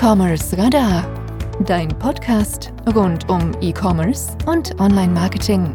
E-Commerce Radar, dein Podcast rund um E-Commerce und Online-Marketing.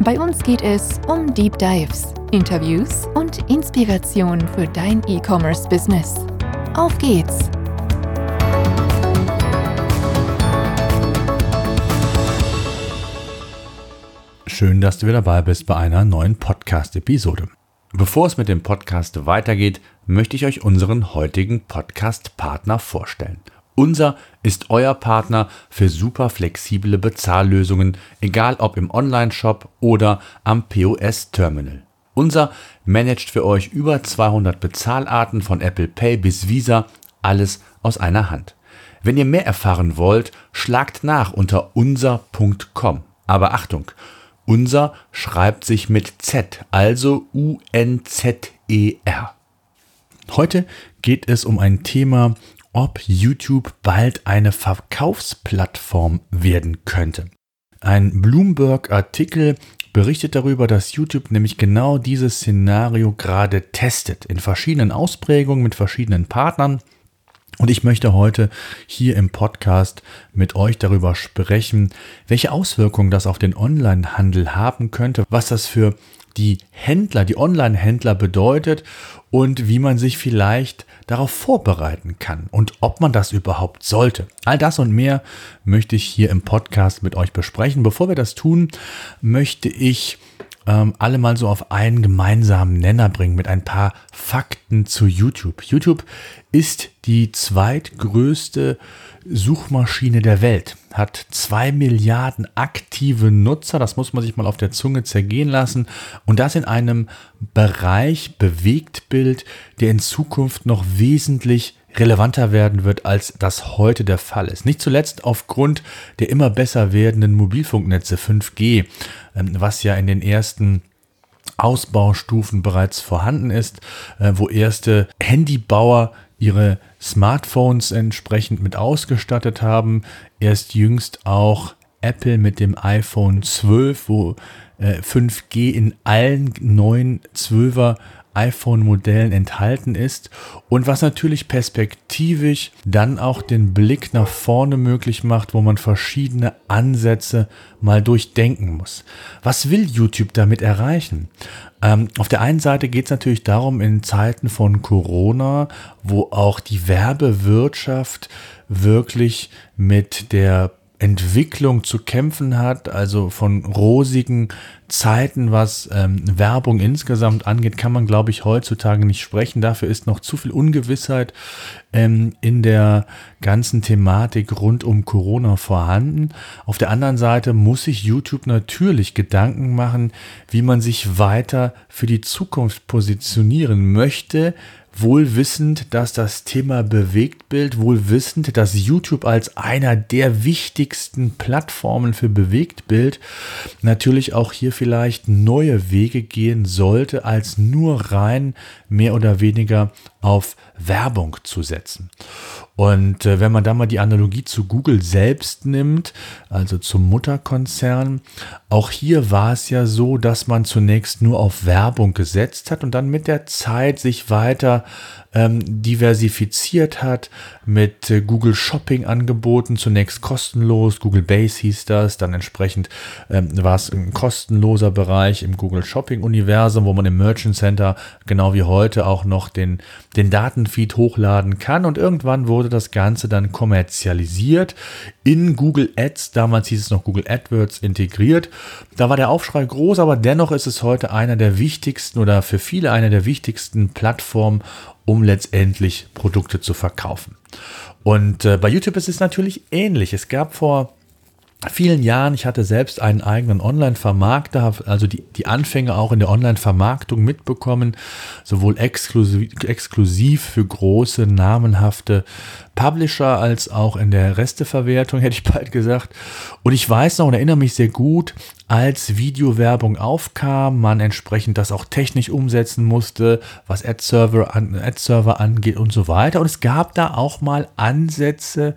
Bei uns geht es um Deep Dives, Interviews und Inspiration für dein E-Commerce-Business. Auf geht's! Schön, dass du wieder dabei bist bei einer neuen Podcast-Episode. Bevor es mit dem Podcast weitergeht, möchte ich euch unseren heutigen Podcast-Partner vorstellen. Unser ist euer Partner für super flexible Bezahllösungen, egal ob im Online-Shop oder am POS-Terminal. Unser managt für euch über 200 Bezahlarten von Apple Pay bis Visa, alles aus einer Hand. Wenn ihr mehr erfahren wollt, schlagt nach unter unser.com. Aber Achtung, unser schreibt sich mit Z, also U-N-Z-E-R. Heute geht es um ein Thema, ob YouTube bald eine Verkaufsplattform werden könnte. Ein Bloomberg-Artikel berichtet darüber, dass YouTube nämlich genau dieses Szenario gerade testet, in verschiedenen Ausprägungen mit verschiedenen Partnern. Und ich möchte heute hier im Podcast mit euch darüber sprechen, welche Auswirkungen das auf den Onlinehandel haben könnte, was das für die Händler, die Online-Händler bedeutet und wie man sich vielleicht darauf vorbereiten kann und ob man das überhaupt sollte. All das und mehr möchte ich hier im Podcast mit euch besprechen. Bevor wir das tun, möchte ich ähm, alle mal so auf einen gemeinsamen Nenner bringen mit ein paar Fakten zu YouTube. YouTube ist die zweitgrößte Suchmaschine der Welt, hat zwei Milliarden aktive Nutzer, das muss man sich mal auf der Zunge zergehen lassen, und das in einem Bereich Bewegtbild, der in Zukunft noch wesentlich relevanter werden wird, als das heute der Fall ist. Nicht zuletzt aufgrund der immer besser werdenden Mobilfunknetze 5G, ähm, was ja in den ersten Ausbaustufen bereits vorhanden ist, äh, wo erste Handybauer ihre Smartphones entsprechend mit ausgestattet haben. Erst jüngst auch Apple mit dem iPhone 12, wo 5G äh, in allen neuen 12er iPhone-Modellen enthalten ist und was natürlich perspektivisch dann auch den Blick nach vorne möglich macht, wo man verschiedene Ansätze mal durchdenken muss. Was will YouTube damit erreichen? Ähm, auf der einen Seite geht es natürlich darum, in Zeiten von Corona, wo auch die Werbewirtschaft wirklich mit der Entwicklung zu kämpfen hat, also von rosigen Zeiten, was ähm, Werbung insgesamt angeht, kann man, glaube ich, heutzutage nicht sprechen. Dafür ist noch zu viel Ungewissheit ähm, in der ganzen Thematik rund um Corona vorhanden. Auf der anderen Seite muss sich YouTube natürlich Gedanken machen, wie man sich weiter für die Zukunft positionieren möchte, wohl wissend, dass das Thema Bewegtbild, wohl wissend, dass YouTube als einer der wichtigsten Plattformen für Bewegtbild natürlich auch hier vielleicht neue Wege gehen sollte, als nur rein mehr oder weniger auf Werbung zu setzen. Und äh, wenn man da mal die Analogie zu Google selbst nimmt, also zum Mutterkonzern, auch hier war es ja so, dass man zunächst nur auf Werbung gesetzt hat und dann mit der Zeit sich weiter ähm, diversifiziert hat mit äh, Google Shopping Angeboten, zunächst kostenlos, Google Base hieß das, dann entsprechend ähm, war es ein kostenloser Bereich im Google Shopping Universum, wo man im Merchant Center genau wie heute auch noch den, den Datenfeed hochladen kann. Und irgendwann wurde das Ganze dann kommerzialisiert in Google Ads, damals hieß es noch Google AdWords integriert. Da war der Aufschrei groß, aber dennoch ist es heute einer der wichtigsten oder für viele einer der wichtigsten Plattformen, um letztendlich Produkte zu verkaufen. Und äh, bei YouTube ist es natürlich ähnlich. Es gab vor vielen Jahren, ich hatte selbst einen eigenen Online-Vermarkter, also die, die Anfänge auch in der Online-Vermarktung mitbekommen, sowohl exklusiv, exklusiv für große, namenhafte Publisher als auch in der Resteverwertung, hätte ich bald gesagt. Und ich weiß noch und erinnere mich sehr gut, als Videowerbung aufkam, man entsprechend das auch technisch umsetzen musste, was Ad-Server an, Ad angeht und so weiter. Und es gab da auch mal Ansätze,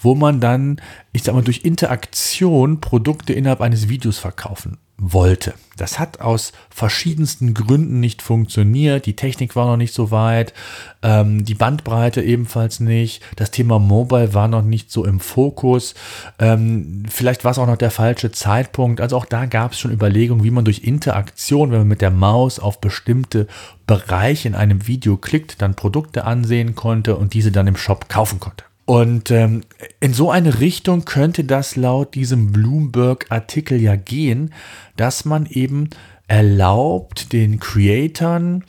wo man dann, ich sag mal, durch Interaktion Produkte innerhalb eines Videos verkaufen wollte. Das hat aus verschiedensten Gründen nicht funktioniert. Die Technik war noch nicht so weit, ähm, die Bandbreite ebenfalls nicht. Das Thema Mobile war noch nicht so im Fokus. Ähm, vielleicht war es auch noch der falsche Zeitpunkt. Also auch da gab es schon Überlegungen, wie man durch Interaktion, wenn man mit der Maus auf bestimmte Bereiche in einem Video klickt, dann Produkte ansehen konnte und diese dann im Shop kaufen konnte. Und ähm, in so eine Richtung könnte das laut diesem Bloomberg-Artikel ja gehen, dass man eben erlaubt, den Creatoren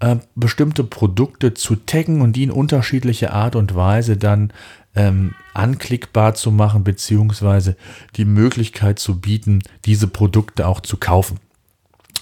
äh, bestimmte Produkte zu taggen und die in unterschiedliche Art und Weise dann ähm, anklickbar zu machen, beziehungsweise die Möglichkeit zu bieten, diese Produkte auch zu kaufen.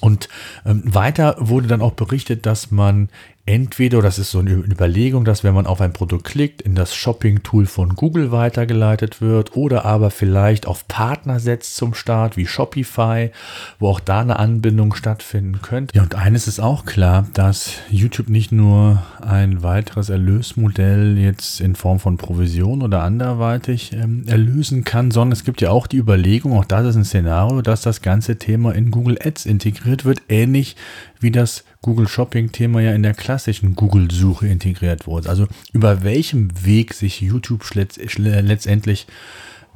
Und ähm, weiter wurde dann auch berichtet, dass man entweder, das ist so eine Überlegung, dass wenn man auf ein Produkt klickt, in das Shopping-Tool von Google weitergeleitet wird oder aber vielleicht auf Partner setzt zum Start, wie Shopify, wo auch da eine Anbindung stattfinden könnte. Ja, und eines ist auch klar, dass YouTube nicht nur ein weiteres Erlösmodell jetzt in Form von Provision oder anderweitig ähm, erlösen kann, sondern es gibt ja auch die Überlegung, auch das ist ein Szenario, dass das ganze Thema in Google Ads integriert wird, ähnlich wie das Google Shopping-Thema ja in der klassischen Google-Suche integriert wurde. Also über welchem Weg sich YouTube letztendlich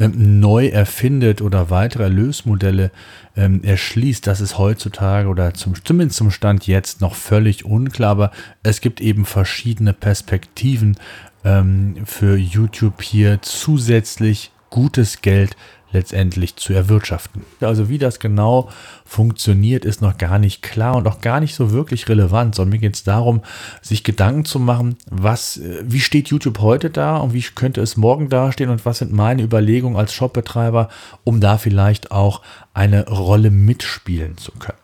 ähm, neu erfindet oder weitere Erlösmodelle ähm, erschließt, das ist heutzutage oder zum, zumindest zum Stand jetzt noch völlig unklar. Aber es gibt eben verschiedene Perspektiven ähm, für YouTube hier zusätzlich gutes Geld letztendlich zu erwirtschaften. Also wie das genau funktioniert, ist noch gar nicht klar und auch gar nicht so wirklich relevant, sondern mir geht es darum, sich Gedanken zu machen, was, äh, wie steht YouTube heute da und wie könnte es morgen dastehen und was sind meine Überlegungen als Shopbetreiber, um da vielleicht auch eine Rolle mitspielen zu können.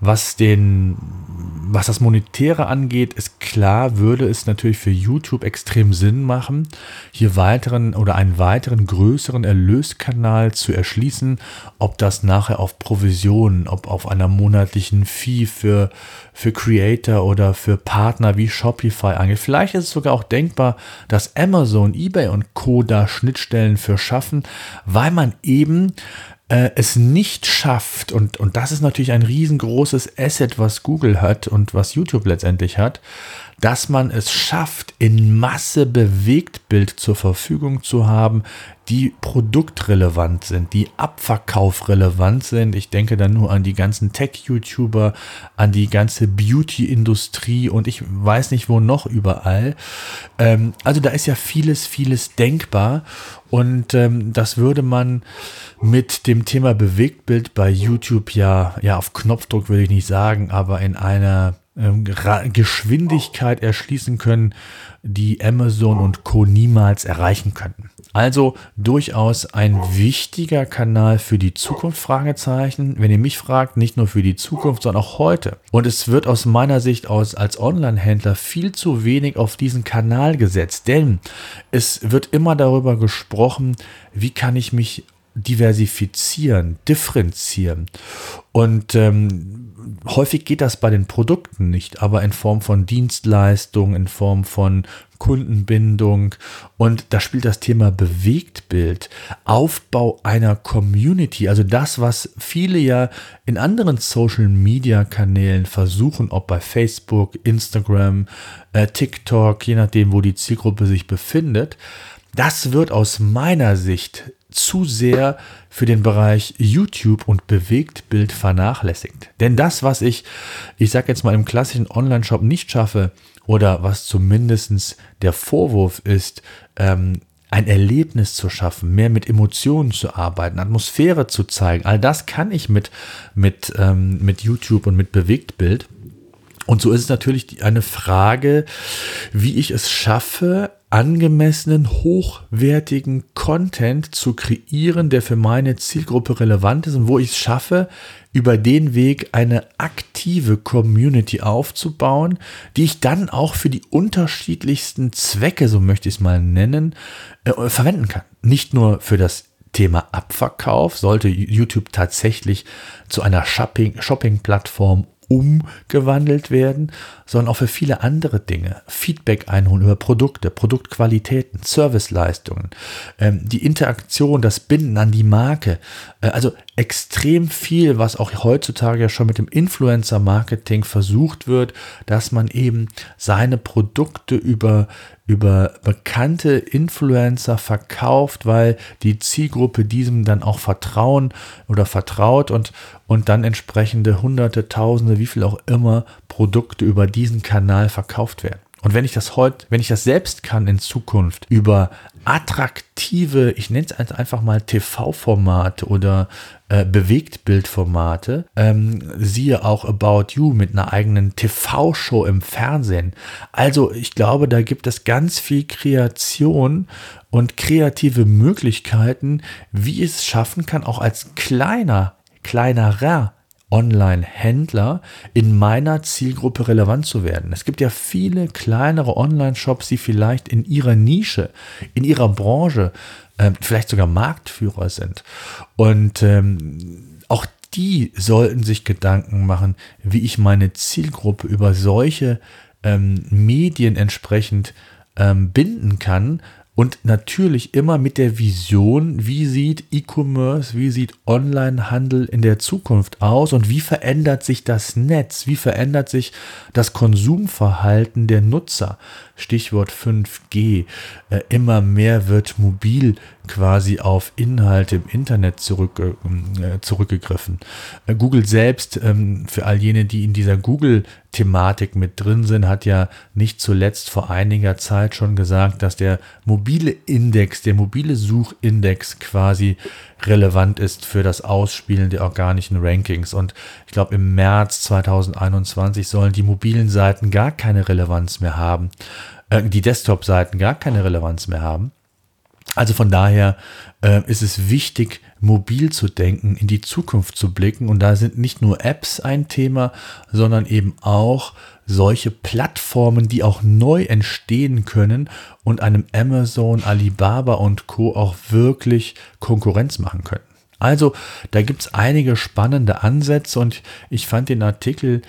Was den, was das Monetäre angeht, ist klar, würde es natürlich für YouTube extrem Sinn machen, hier weiteren oder einen weiteren größeren Erlöskanal zu erschließen, ob das nachher auf Provisionen, ob auf einer monatlichen Fee für, für Creator oder für Partner wie Shopify angeht. Vielleicht ist es sogar auch denkbar, dass Amazon, eBay und Co. da Schnittstellen für schaffen, weil man eben äh, es nicht schafft, und, und das ist natürlich ein riesengroßes Asset, was Google hat und was YouTube letztendlich hat, dass man es schafft, in Masse Bewegtbild zur Verfügung zu haben, die produktrelevant sind, die abverkaufrelevant sind. Ich denke dann nur an die ganzen Tech-YouTuber, an die ganze Beauty-Industrie und ich weiß nicht wo noch überall. Ähm, also da ist ja vieles, vieles denkbar und ähm, das würde man mit dem Thema Bewegtbild bei YouTube ja, ja auf Knopfdruck würde ich nicht sagen, aber in einer ähm, Geschwindigkeit erschließen können, die Amazon und Co. niemals erreichen könnten. Also durchaus ein wichtiger Kanal für die Zukunft, Fragezeichen. Wenn ihr mich fragt, nicht nur für die Zukunft, sondern auch heute. Und es wird aus meiner Sicht aus als Online-Händler viel zu wenig auf diesen Kanal gesetzt, denn es wird immer darüber gesprochen, wie kann ich mich diversifizieren, differenzieren. Und ähm, häufig geht das bei den Produkten nicht, aber in Form von Dienstleistungen, in Form von Kundenbindung. Und da spielt das Thema Bewegtbild, Aufbau einer Community, also das, was viele ja in anderen Social-Media-Kanälen versuchen, ob bei Facebook, Instagram, äh, TikTok, je nachdem, wo die Zielgruppe sich befindet. Das wird aus meiner Sicht zu sehr für den Bereich YouTube und Bewegtbild vernachlässigt. Denn das, was ich, ich sage jetzt mal im klassischen Online-Shop nicht schaffe oder was zumindest der Vorwurf ist, ähm, ein Erlebnis zu schaffen, mehr mit Emotionen zu arbeiten, Atmosphäre zu zeigen, all das kann ich mit, mit, ähm, mit YouTube und mit Bewegtbild. Und so ist es natürlich eine Frage, wie ich es schaffe, angemessenen, hochwertigen Content zu kreieren, der für meine Zielgruppe relevant ist und wo ich es schaffe, über den Weg eine aktive Community aufzubauen, die ich dann auch für die unterschiedlichsten Zwecke, so möchte ich es mal nennen, äh, verwenden kann. Nicht nur für das Thema Abverkauf sollte YouTube tatsächlich zu einer Shopping-Plattform umgewandelt werden, sondern auch für viele andere Dinge. Feedback einholen über Produkte, Produktqualitäten, Serviceleistungen, ähm, die Interaktion, das Binden an die Marke. Äh, also extrem viel, was auch heutzutage ja schon mit dem Influencer-Marketing versucht wird, dass man eben seine Produkte über, über bekannte Influencer verkauft, weil die Zielgruppe diesem dann auch vertrauen oder vertraut und, und dann entsprechende Hunderte, Tausende, wie viel auch immer Produkte über diesen Kanal verkauft werden. Und wenn ich das heute, wenn ich das selbst kann in Zukunft über attraktive, ich nenne es einfach mal TV-Formate oder äh, Bewegtbildformate, ähm, siehe auch About You mit einer eigenen TV-Show im Fernsehen. Also ich glaube, da gibt es ganz viel Kreation und kreative Möglichkeiten, wie es schaffen kann, auch als kleiner, kleinerer Online-Händler in meiner Zielgruppe relevant zu werden. Es gibt ja viele kleinere Online-Shops, die vielleicht in ihrer Nische, in ihrer Branche äh, vielleicht sogar Marktführer sind. Und ähm, auch die sollten sich Gedanken machen, wie ich meine Zielgruppe über solche ähm, Medien entsprechend ähm, binden kann, und natürlich immer mit der Vision, wie sieht E-Commerce, wie sieht Onlinehandel in der Zukunft aus und wie verändert sich das Netz, wie verändert sich das Konsumverhalten der Nutzer. Stichwort 5G. Äh, immer mehr wird mobil quasi auf Inhalte im Internet zurück, äh, zurückgegriffen. Äh, Google selbst, ähm, für all jene, die in dieser Google-Thematik mit drin sind, hat ja nicht zuletzt vor einiger Zeit schon gesagt, dass der mobile Index, der mobile Suchindex quasi relevant ist für das Ausspielen der organischen Rankings. Und ich glaube, im März 2021 sollen die mobilen Seiten gar keine Relevanz mehr haben, äh, die Desktop-Seiten gar keine Relevanz mehr haben. Also von daher äh, ist es wichtig, mobil zu denken, in die Zukunft zu blicken. Und da sind nicht nur Apps ein Thema, sondern eben auch solche Plattformen, die auch neu entstehen können und einem Amazon, Alibaba und Co. auch wirklich Konkurrenz machen können. Also da gibt es einige spannende Ansätze und ich fand den Artikel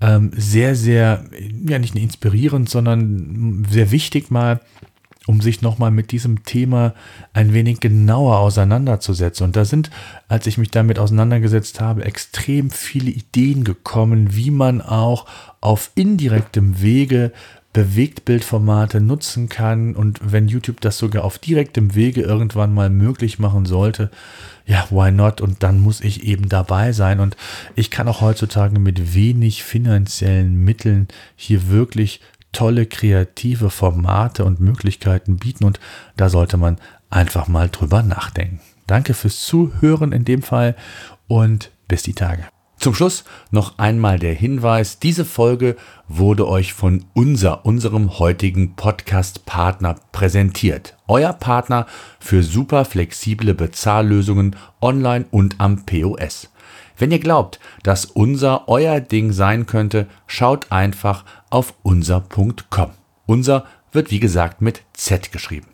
ähm, sehr, sehr, ja nicht inspirierend, sondern sehr wichtig mal um sich nochmal mit diesem Thema ein wenig genauer auseinanderzusetzen. Und da sind, als ich mich damit auseinandergesetzt habe, extrem viele Ideen gekommen, wie man auch auf indirektem Wege Bewegtbildformate nutzen kann und wenn YouTube das sogar auf direktem Wege irgendwann mal möglich machen sollte, ja, why not? Und dann muss ich eben dabei sein und ich kann auch heutzutage mit wenig finanziellen Mitteln hier wirklich tolle kreative Formate und Möglichkeiten bieten und da sollte man einfach mal drüber nachdenken. Danke fürs Zuhören in dem Fall und bis die Tage. Zum Schluss noch einmal der Hinweis, diese Folge wurde euch von unser, unserem heutigen Podcast-Partner präsentiert. Euer Partner für super flexible Bezahllösungen online und am POS. Wenn ihr glaubt, dass unser euer Ding sein könnte, schaut einfach auf unser.com. Unser wird wie gesagt mit Z geschrieben.